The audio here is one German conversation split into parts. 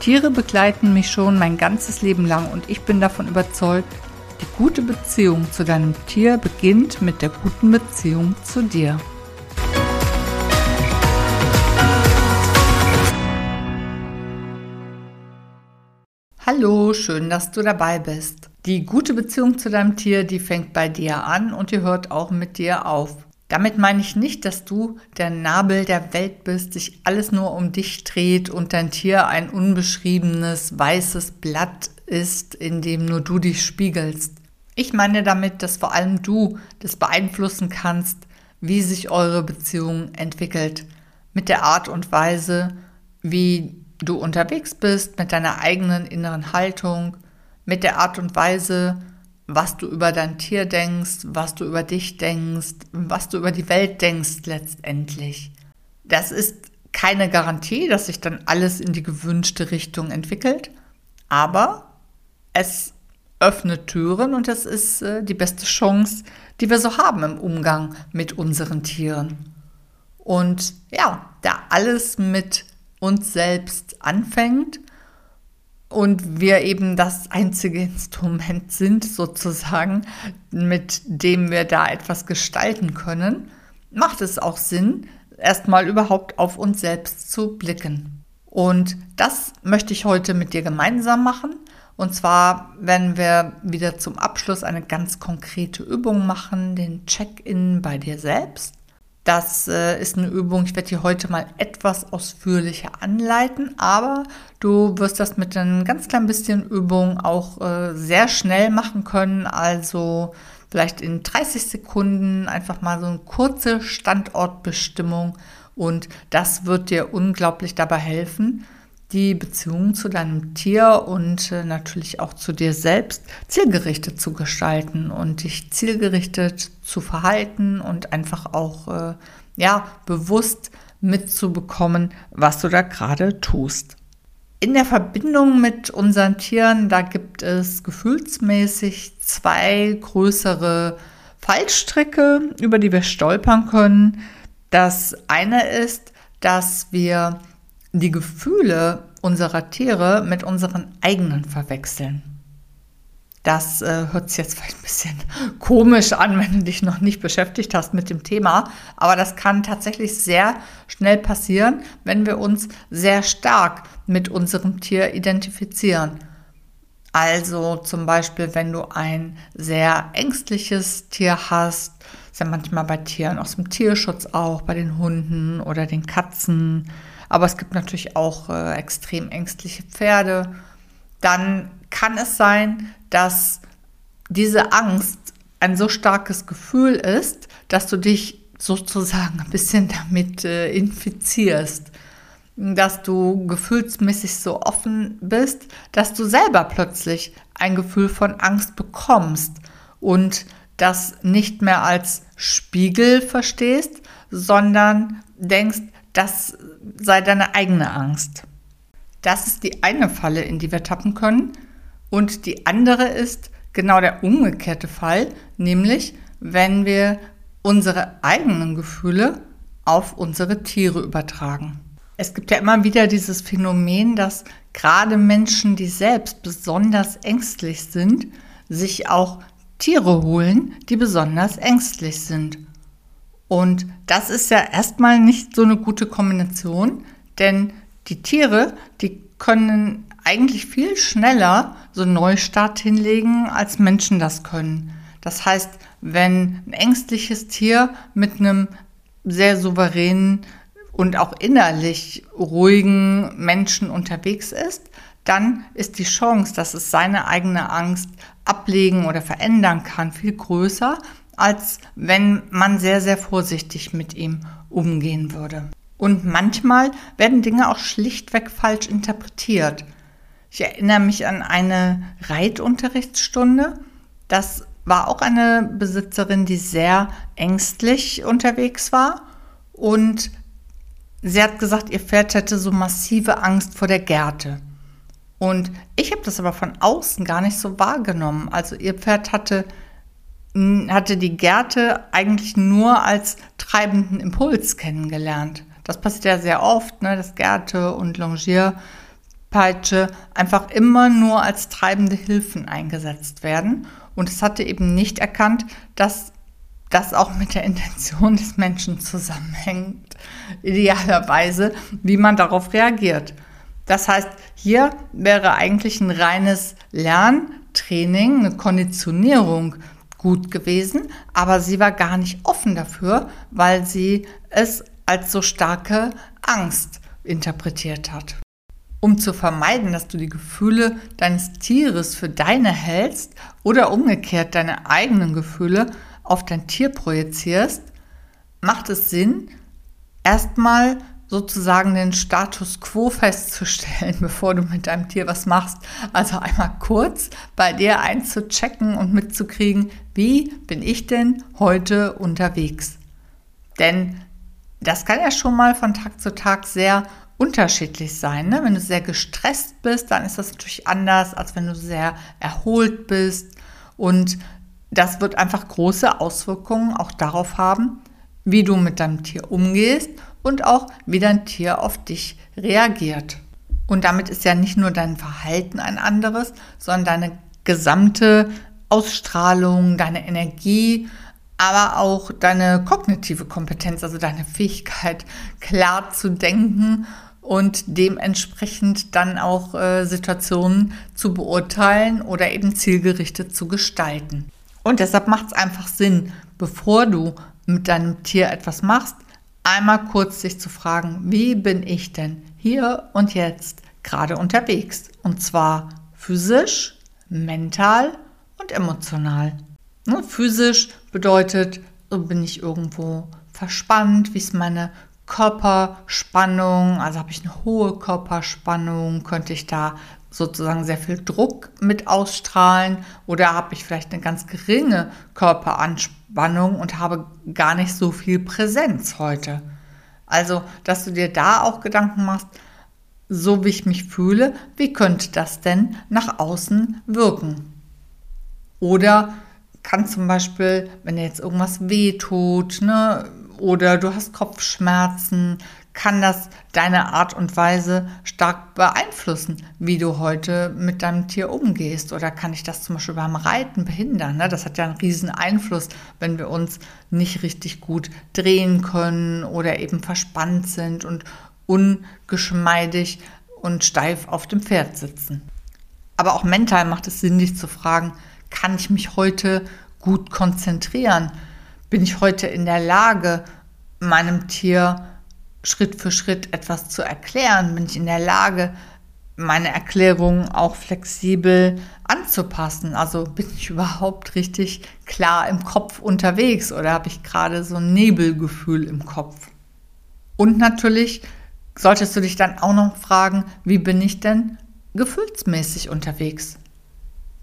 Tiere begleiten mich schon mein ganzes Leben lang und ich bin davon überzeugt, die gute Beziehung zu deinem Tier beginnt mit der guten Beziehung zu dir. Hallo, schön, dass du dabei bist. Die gute Beziehung zu deinem Tier, die fängt bei dir an und die hört auch mit dir auf. Damit meine ich nicht, dass du der Nabel der Welt bist, sich alles nur um dich dreht und dein Tier ein unbeschriebenes weißes Blatt ist, in dem nur du dich spiegelst. Ich meine damit, dass vor allem du das beeinflussen kannst, wie sich eure Beziehung entwickelt, mit der Art und Weise, wie du unterwegs bist, mit deiner eigenen inneren Haltung, mit der Art und Weise, was du über dein Tier denkst, was du über dich denkst, was du über die Welt denkst letztendlich. Das ist keine Garantie, dass sich dann alles in die gewünschte Richtung entwickelt, aber es öffnet Türen und es ist äh, die beste Chance, die wir so haben im Umgang mit unseren Tieren. Und ja, da alles mit uns selbst anfängt, und wir eben das einzige Instrument sind, sozusagen, mit dem wir da etwas gestalten können, macht es auch Sinn, erstmal überhaupt auf uns selbst zu blicken. Und das möchte ich heute mit dir gemeinsam machen. Und zwar werden wir wieder zum Abschluss eine ganz konkrete Übung machen, den Check-in bei dir selbst. Das äh, ist eine Übung, ich werde die heute mal etwas ausführlicher anleiten, aber du wirst das mit ein ganz klein bisschen Übung auch äh, sehr schnell machen können. Also vielleicht in 30 Sekunden einfach mal so eine kurze Standortbestimmung und das wird dir unglaublich dabei helfen, die Beziehung zu deinem Tier und äh, natürlich auch zu dir selbst zielgerichtet zu gestalten und dich zielgerichtet zu verhalten und einfach auch äh, ja bewusst mitzubekommen, was du da gerade tust. In der Verbindung mit unseren Tieren, da gibt es gefühlsmäßig zwei größere Fallstricke, über die wir stolpern können. Das eine ist, dass wir die Gefühle unserer Tiere mit unseren eigenen verwechseln. Das äh, hört sich jetzt vielleicht ein bisschen komisch an, wenn du dich noch nicht beschäftigt hast mit dem Thema, aber das kann tatsächlich sehr schnell passieren, wenn wir uns sehr stark mit unserem Tier identifizieren. Also zum Beispiel, wenn du ein sehr ängstliches Tier hast, ist ja manchmal bei Tieren aus dem Tierschutz auch, bei den Hunden oder den Katzen, aber es gibt natürlich auch äh, extrem ängstliche Pferde, dann kann es sein, dass diese Angst ein so starkes Gefühl ist, dass du dich sozusagen ein bisschen damit äh, infizierst, dass du gefühlsmäßig so offen bist, dass du selber plötzlich ein Gefühl von Angst bekommst und das nicht mehr als Spiegel verstehst, sondern denkst, das sei deine eigene Angst. Das ist die eine Falle, in die wir tappen können. Und die andere ist genau der umgekehrte Fall, nämlich wenn wir unsere eigenen Gefühle auf unsere Tiere übertragen. Es gibt ja immer wieder dieses Phänomen, dass gerade Menschen, die selbst besonders ängstlich sind, sich auch Tiere holen, die besonders ängstlich sind. Und das ist ja erstmal nicht so eine gute Kombination, denn die Tiere, die können eigentlich viel schneller so einen Neustart hinlegen, als Menschen das können. Das heißt, wenn ein ängstliches Tier mit einem sehr souveränen und auch innerlich ruhigen Menschen unterwegs ist, dann ist die Chance, dass es seine eigene Angst ablegen oder verändern kann, viel größer, als wenn man sehr, sehr vorsichtig mit ihm umgehen würde. Und manchmal werden Dinge auch schlichtweg falsch interpretiert. Ich erinnere mich an eine Reitunterrichtsstunde. Das war auch eine Besitzerin, die sehr ängstlich unterwegs war und sie hat gesagt, ihr Pferd hätte so massive Angst vor der Gerte. Und ich habe das aber von außen gar nicht so wahrgenommen. Also ihr Pferd hatte, hatte die Gerte eigentlich nur als treibenden Impuls kennengelernt. Das passiert ja sehr oft, ne, dass Gerte und Longierpeitsche einfach immer nur als treibende Hilfen eingesetzt werden. Und es hatte eben nicht erkannt, dass das auch mit der Intention des Menschen zusammenhängt, idealerweise, wie man darauf reagiert. Das heißt, hier wäre eigentlich ein reines Lerntraining, eine Konditionierung gut gewesen, aber sie war gar nicht offen dafür, weil sie es als so starke Angst interpretiert hat. Um zu vermeiden, dass du die Gefühle deines Tieres für deine hältst oder umgekehrt deine eigenen Gefühle auf dein Tier projizierst, macht es Sinn, erstmal sozusagen den Status quo festzustellen, bevor du mit deinem Tier was machst. Also einmal kurz bei dir einzuchecken und mitzukriegen, wie bin ich denn heute unterwegs? Denn das kann ja schon mal von Tag zu Tag sehr unterschiedlich sein. Ne? Wenn du sehr gestresst bist, dann ist das natürlich anders, als wenn du sehr erholt bist. Und das wird einfach große Auswirkungen auch darauf haben, wie du mit deinem Tier umgehst und auch wie dein Tier auf dich reagiert. Und damit ist ja nicht nur dein Verhalten ein anderes, sondern deine gesamte Ausstrahlung, deine Energie, aber auch deine kognitive Kompetenz, also deine Fähigkeit, klar zu denken und dementsprechend dann auch äh, Situationen zu beurteilen oder eben zielgerichtet zu gestalten. Und deshalb macht es einfach Sinn, bevor du mit deinem Tier etwas machst, einmal kurz sich zu fragen, wie bin ich denn hier und jetzt gerade unterwegs? Und zwar physisch, mental und emotional. Ne, physisch bedeutet, bin ich irgendwo verspannt, wie ist meine Körperspannung, also habe ich eine hohe Körperspannung, könnte ich da sozusagen sehr viel Druck mit ausstrahlen oder habe ich vielleicht eine ganz geringe Körperanspannung und habe gar nicht so viel Präsenz heute. Also, dass du dir da auch Gedanken machst, so wie ich mich fühle, wie könnte das denn nach außen wirken? Oder kann zum Beispiel, wenn dir jetzt irgendwas wehtut, ne, oder du hast Kopfschmerzen, kann das deine Art und Weise stark beeinflussen, wie du heute mit deinem Tier umgehst? Oder kann ich das zum Beispiel beim Reiten behindern? Ne? Das hat ja einen riesen Einfluss, wenn wir uns nicht richtig gut drehen können oder eben verspannt sind und ungeschmeidig und steif auf dem Pferd sitzen. Aber auch mental macht es Sinn, dich zu fragen, kann ich mich heute gut konzentrieren? Bin ich heute in der Lage, meinem Tier Schritt für Schritt etwas zu erklären? Bin ich in der Lage, meine Erklärungen auch flexibel anzupassen? Also bin ich überhaupt richtig klar im Kopf unterwegs oder habe ich gerade so ein Nebelgefühl im Kopf? Und natürlich solltest du dich dann auch noch fragen, wie bin ich denn gefühlsmäßig unterwegs?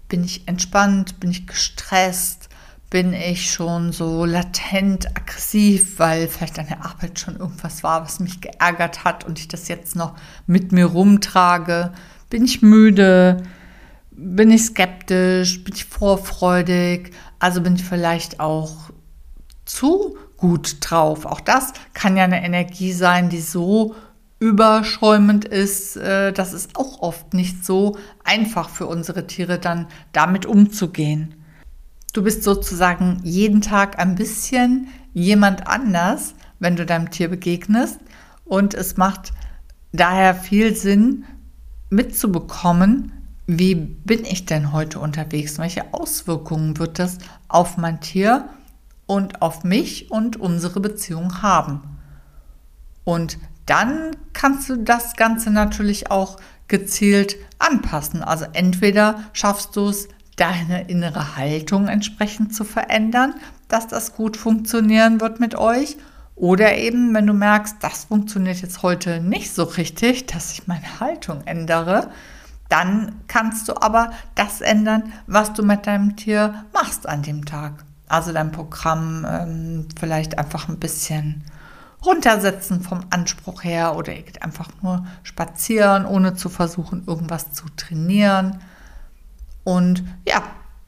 Bin ich entspannt? Bin ich gestresst? Bin ich schon so latent aggressiv, weil vielleicht an der Arbeit schon irgendwas war, was mich geärgert hat und ich das jetzt noch mit mir rumtrage. Bin ich müde? Bin ich skeptisch? Bin ich vorfreudig? Also bin ich vielleicht auch zu gut drauf. Auch das kann ja eine Energie sein, die so überschäumend ist, äh, das ist auch oft nicht so einfach für unsere Tiere dann damit umzugehen. Du bist sozusagen jeden Tag ein bisschen jemand anders, wenn du deinem Tier begegnest. Und es macht daher viel Sinn, mitzubekommen, wie bin ich denn heute unterwegs? Welche Auswirkungen wird das auf mein Tier und auf mich und unsere Beziehung haben? Und dann kannst du das Ganze natürlich auch gezielt anpassen. Also entweder schaffst du es deine innere Haltung entsprechend zu verändern, dass das gut funktionieren wird mit euch. Oder eben, wenn du merkst, das funktioniert jetzt heute nicht so richtig, dass ich meine Haltung ändere, Dann kannst du aber das ändern, was du mit deinem Tier machst an dem Tag. Also dein Programm ähm, vielleicht einfach ein bisschen runtersetzen vom Anspruch her oder ihr geht einfach nur spazieren, ohne zu versuchen, irgendwas zu trainieren. Und ja,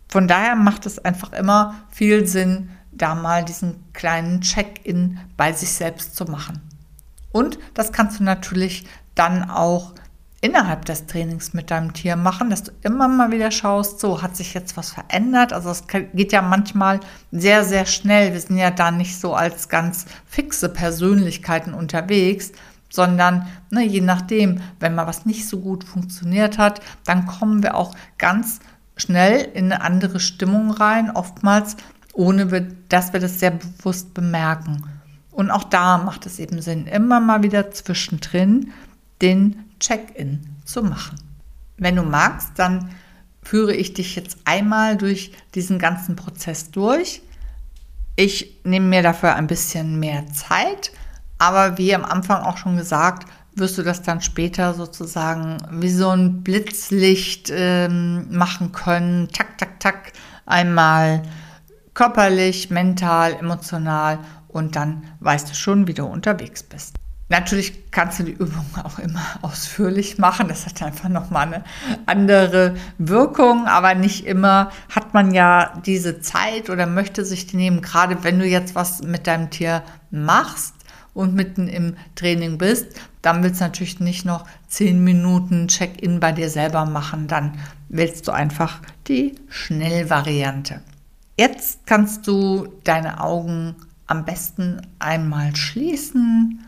von daher macht es einfach immer viel Sinn, da mal diesen kleinen Check-in bei sich selbst zu machen. Und das kannst du natürlich dann auch innerhalb des Trainings mit deinem Tier machen, dass du immer mal wieder schaust, so hat sich jetzt was verändert. Also es geht ja manchmal sehr, sehr schnell. Wir sind ja da nicht so als ganz fixe Persönlichkeiten unterwegs, sondern ne, je nachdem, wenn mal was nicht so gut funktioniert hat, dann kommen wir auch ganz schnell in eine andere Stimmung rein, oftmals ohne dass wir das sehr bewusst bemerken. Und auch da macht es eben Sinn, immer mal wieder zwischendrin den Check-in zu machen. Wenn du magst, dann führe ich dich jetzt einmal durch diesen ganzen Prozess durch. Ich nehme mir dafür ein bisschen mehr Zeit, aber wie am Anfang auch schon gesagt, wirst du das dann später sozusagen wie so ein Blitzlicht ähm, machen können. Tak, tak, tak. Einmal körperlich, mental, emotional und dann weißt du schon, wie du unterwegs bist. Natürlich kannst du die Übung auch immer ausführlich machen. Das hat einfach nochmal eine andere Wirkung, aber nicht immer hat man ja diese Zeit oder möchte sich die nehmen. Gerade wenn du jetzt was mit deinem Tier machst und mitten im Training bist, dann willst du natürlich nicht noch zehn Minuten Check-in bei dir selber machen. Dann willst du einfach die Schnellvariante. Jetzt kannst du deine Augen am besten einmal schließen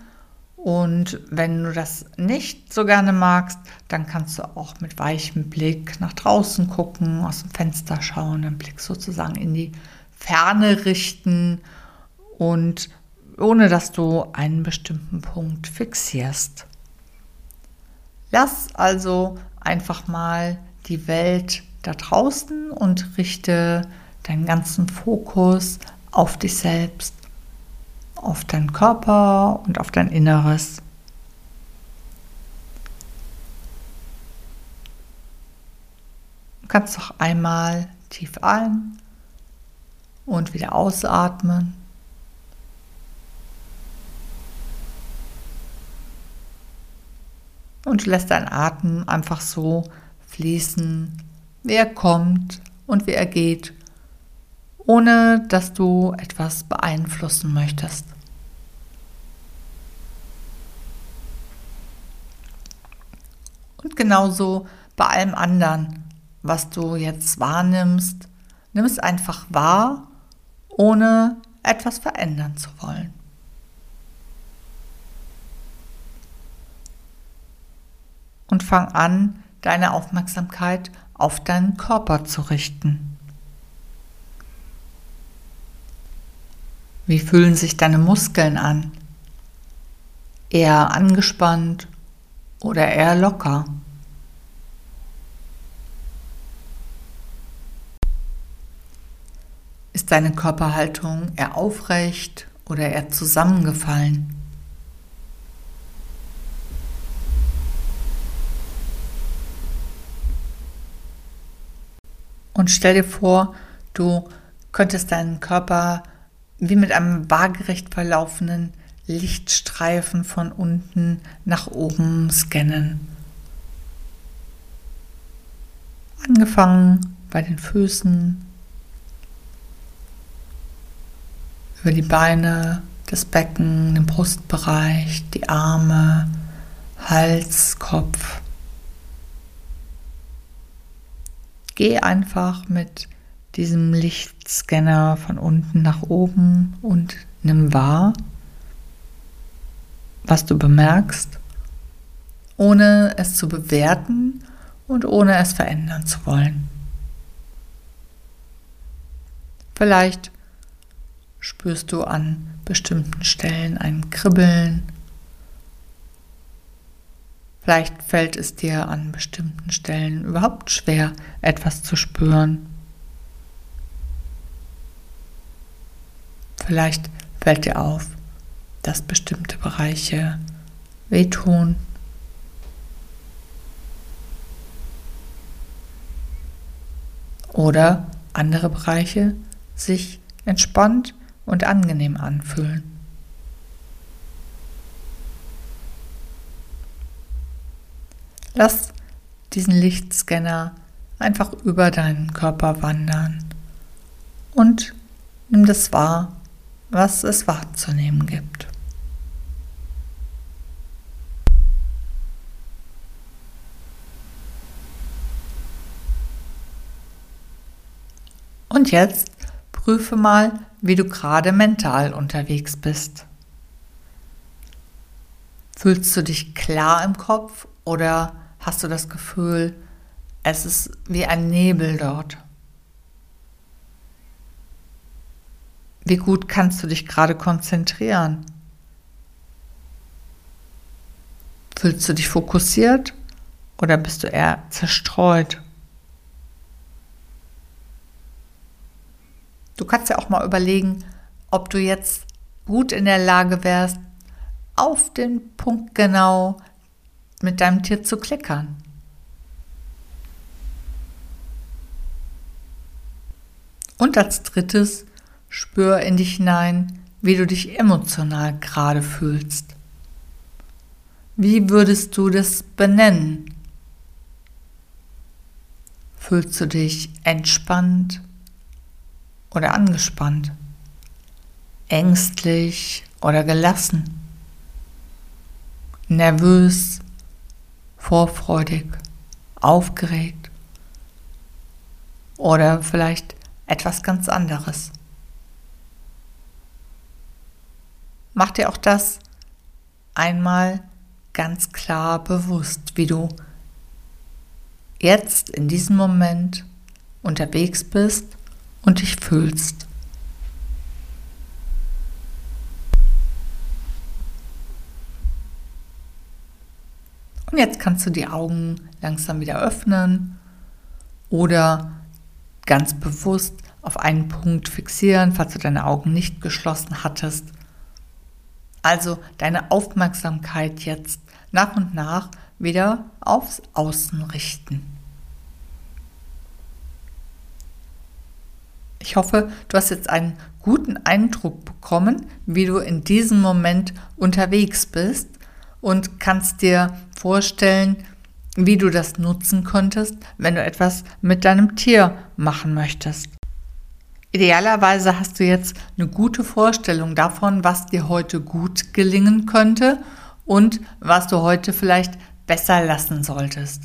und wenn du das nicht so gerne magst, dann kannst du auch mit weichem Blick nach draußen gucken, aus dem Fenster schauen, den Blick sozusagen in die Ferne richten und ohne dass du einen bestimmten Punkt fixierst. Lass also einfach mal die Welt da draußen und richte deinen ganzen Fokus auf dich selbst auf deinen Körper und auf dein Inneres. Du kannst noch einmal tief ein und wieder ausatmen. Und lässt deinen Atem einfach so fließen, wie er kommt und wie er geht ohne dass du etwas beeinflussen möchtest. Und genauso bei allem anderen, was du jetzt wahrnimmst, nimm es einfach wahr, ohne etwas verändern zu wollen. Und fang an, deine Aufmerksamkeit auf deinen Körper zu richten. Wie fühlen sich deine Muskeln an? Eher angespannt oder eher locker? Ist deine Körperhaltung eher aufrecht oder eher zusammengefallen? Und stell dir vor, du könntest deinen Körper wie mit einem waagerecht verlaufenden Lichtstreifen von unten nach oben scannen. Angefangen bei den Füßen, über die Beine, das Becken, den Brustbereich, die Arme, Hals, Kopf. Geh einfach mit diesem Lichtscanner von unten nach oben und nimm wahr, was du bemerkst, ohne es zu bewerten und ohne es verändern zu wollen. Vielleicht spürst du an bestimmten Stellen ein Kribbeln. Vielleicht fällt es dir an bestimmten Stellen überhaupt schwer, etwas zu spüren. Vielleicht fällt dir auf, dass bestimmte Bereiche wehtun. oder andere Bereiche sich entspannt und angenehm anfühlen. Lass diesen Lichtscanner einfach über deinen Körper wandern und nimm das wahr, was es wahrzunehmen gibt. Und jetzt prüfe mal, wie du gerade mental unterwegs bist. Fühlst du dich klar im Kopf oder hast du das Gefühl, es ist wie ein Nebel dort? Wie gut kannst du dich gerade konzentrieren? Fühlst du dich fokussiert oder bist du eher zerstreut? Du kannst ja auch mal überlegen, ob du jetzt gut in der Lage wärst, auf den Punkt genau mit deinem Tier zu klickern. Und als drittes, spür in dich hinein, wie du dich emotional gerade fühlst. Wie würdest du das benennen? Fühlst du dich entspannt oder angespannt? Ängstlich oder gelassen? Nervös vorfreudig, aufgeregt oder vielleicht etwas ganz anderes. Mach dir auch das einmal ganz klar bewusst, wie du jetzt in diesem Moment unterwegs bist und dich fühlst. Und jetzt kannst du die Augen langsam wieder öffnen oder ganz bewusst auf einen Punkt fixieren, falls du deine Augen nicht geschlossen hattest. Also deine Aufmerksamkeit jetzt nach und nach wieder aufs Außen richten. Ich hoffe, du hast jetzt einen guten Eindruck bekommen, wie du in diesem Moment unterwegs bist und kannst dir vorstellen, wie du das nutzen könntest, wenn du etwas mit deinem Tier machen möchtest. Idealerweise hast du jetzt eine gute Vorstellung davon, was dir heute gut gelingen könnte und was du heute vielleicht besser lassen solltest.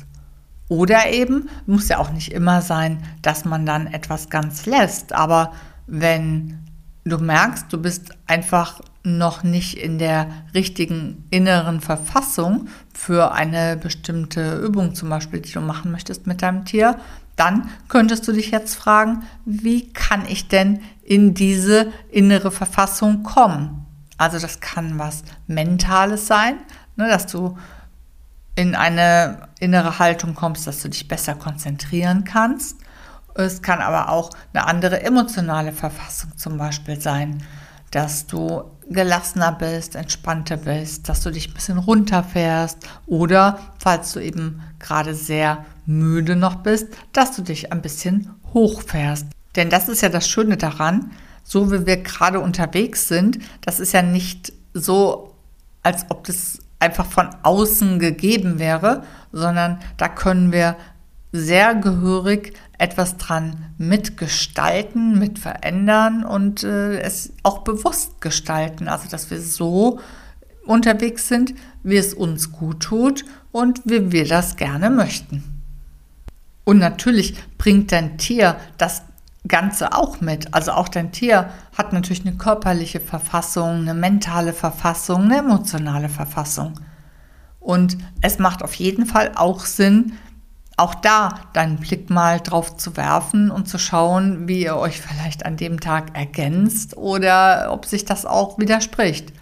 Oder eben, muss ja auch nicht immer sein, dass man dann etwas ganz lässt, aber wenn du merkst, du bist einfach noch nicht in der richtigen inneren Verfassung für eine bestimmte Übung zum Beispiel, die du machen möchtest mit deinem Tier, dann könntest du dich jetzt fragen, wie kann ich denn in diese innere Verfassung kommen? Also das kann was Mentales sein, ne, dass du in eine innere Haltung kommst, dass du dich besser konzentrieren kannst. Es kann aber auch eine andere emotionale Verfassung zum Beispiel sein, dass du gelassener bist, entspannter bist, dass du dich ein bisschen runterfährst oder falls du eben gerade sehr müde noch bist, dass du dich ein bisschen hochfährst. Denn das ist ja das Schöne daran, so wie wir gerade unterwegs sind, das ist ja nicht so, als ob das einfach von außen gegeben wäre, sondern da können wir sehr gehörig etwas dran mitgestalten, mit verändern und äh, es auch bewusst gestalten. Also, dass wir so unterwegs sind, wie es uns gut tut und wie wir das gerne möchten. Und natürlich bringt dein Tier das Ganze auch mit. Also auch dein Tier hat natürlich eine körperliche Verfassung, eine mentale Verfassung, eine emotionale Verfassung. Und es macht auf jeden Fall auch Sinn, auch da deinen Blick mal drauf zu werfen und zu schauen, wie ihr euch vielleicht an dem Tag ergänzt oder ob sich das auch widerspricht.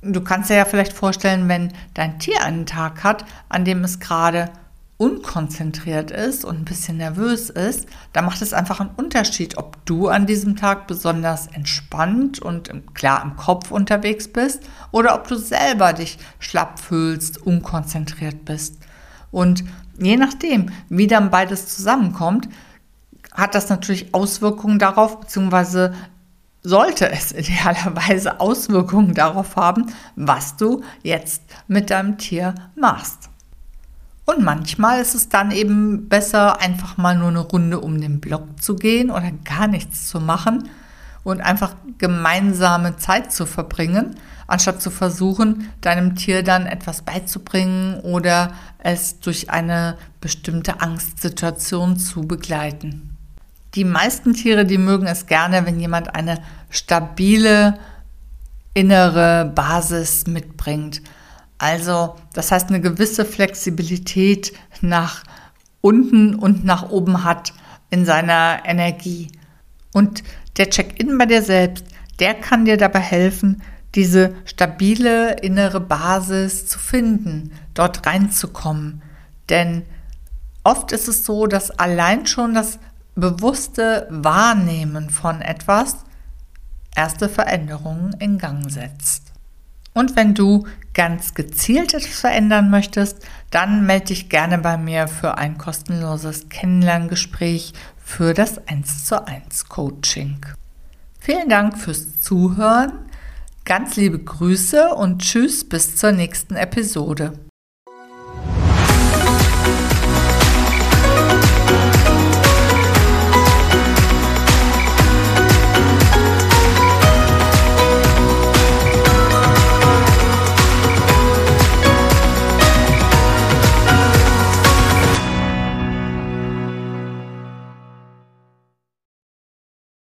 Du kannst dir ja vielleicht vorstellen, wenn dein Tier einen Tag hat, an dem es gerade unkonzentriert ist und ein bisschen nervös ist, dann macht es einfach einen Unterschied, ob du an diesem Tag besonders entspannt und klar im Kopf unterwegs bist oder ob du selber dich schlapp fühlst, unkonzentriert bist. Und je nachdem, wie dann beides zusammenkommt, hat das natürlich Auswirkungen darauf, beziehungsweise sollte es idealerweise Auswirkungen darauf haben, was du jetzt mit deinem Tier machst. Und manchmal ist es dann eben besser, einfach mal nur eine Runde um den Block zu gehen oder gar nichts zu machen und einfach gemeinsame Zeit zu verbringen, anstatt zu versuchen, deinem Tier dann etwas beizubringen oder es durch eine bestimmte Angstsituation zu begleiten. Die meisten Tiere, die mögen es gerne, wenn jemand eine stabile innere Basis mitbringt. Also, das heißt, eine gewisse Flexibilität nach unten und nach oben hat in seiner Energie. Und der Check-in bei dir selbst, der kann dir dabei helfen, diese stabile innere Basis zu finden, dort reinzukommen. Denn oft ist es so, dass allein schon das bewusste Wahrnehmen von etwas erste Veränderungen in Gang setzt. Und wenn du ganz gezielt etwas verändern möchtest, dann melde dich gerne bei mir für ein kostenloses Kennenlerngespräch für das 1 zu 1 Coaching. Vielen Dank fürs Zuhören, ganz liebe Grüße und tschüss bis zur nächsten Episode.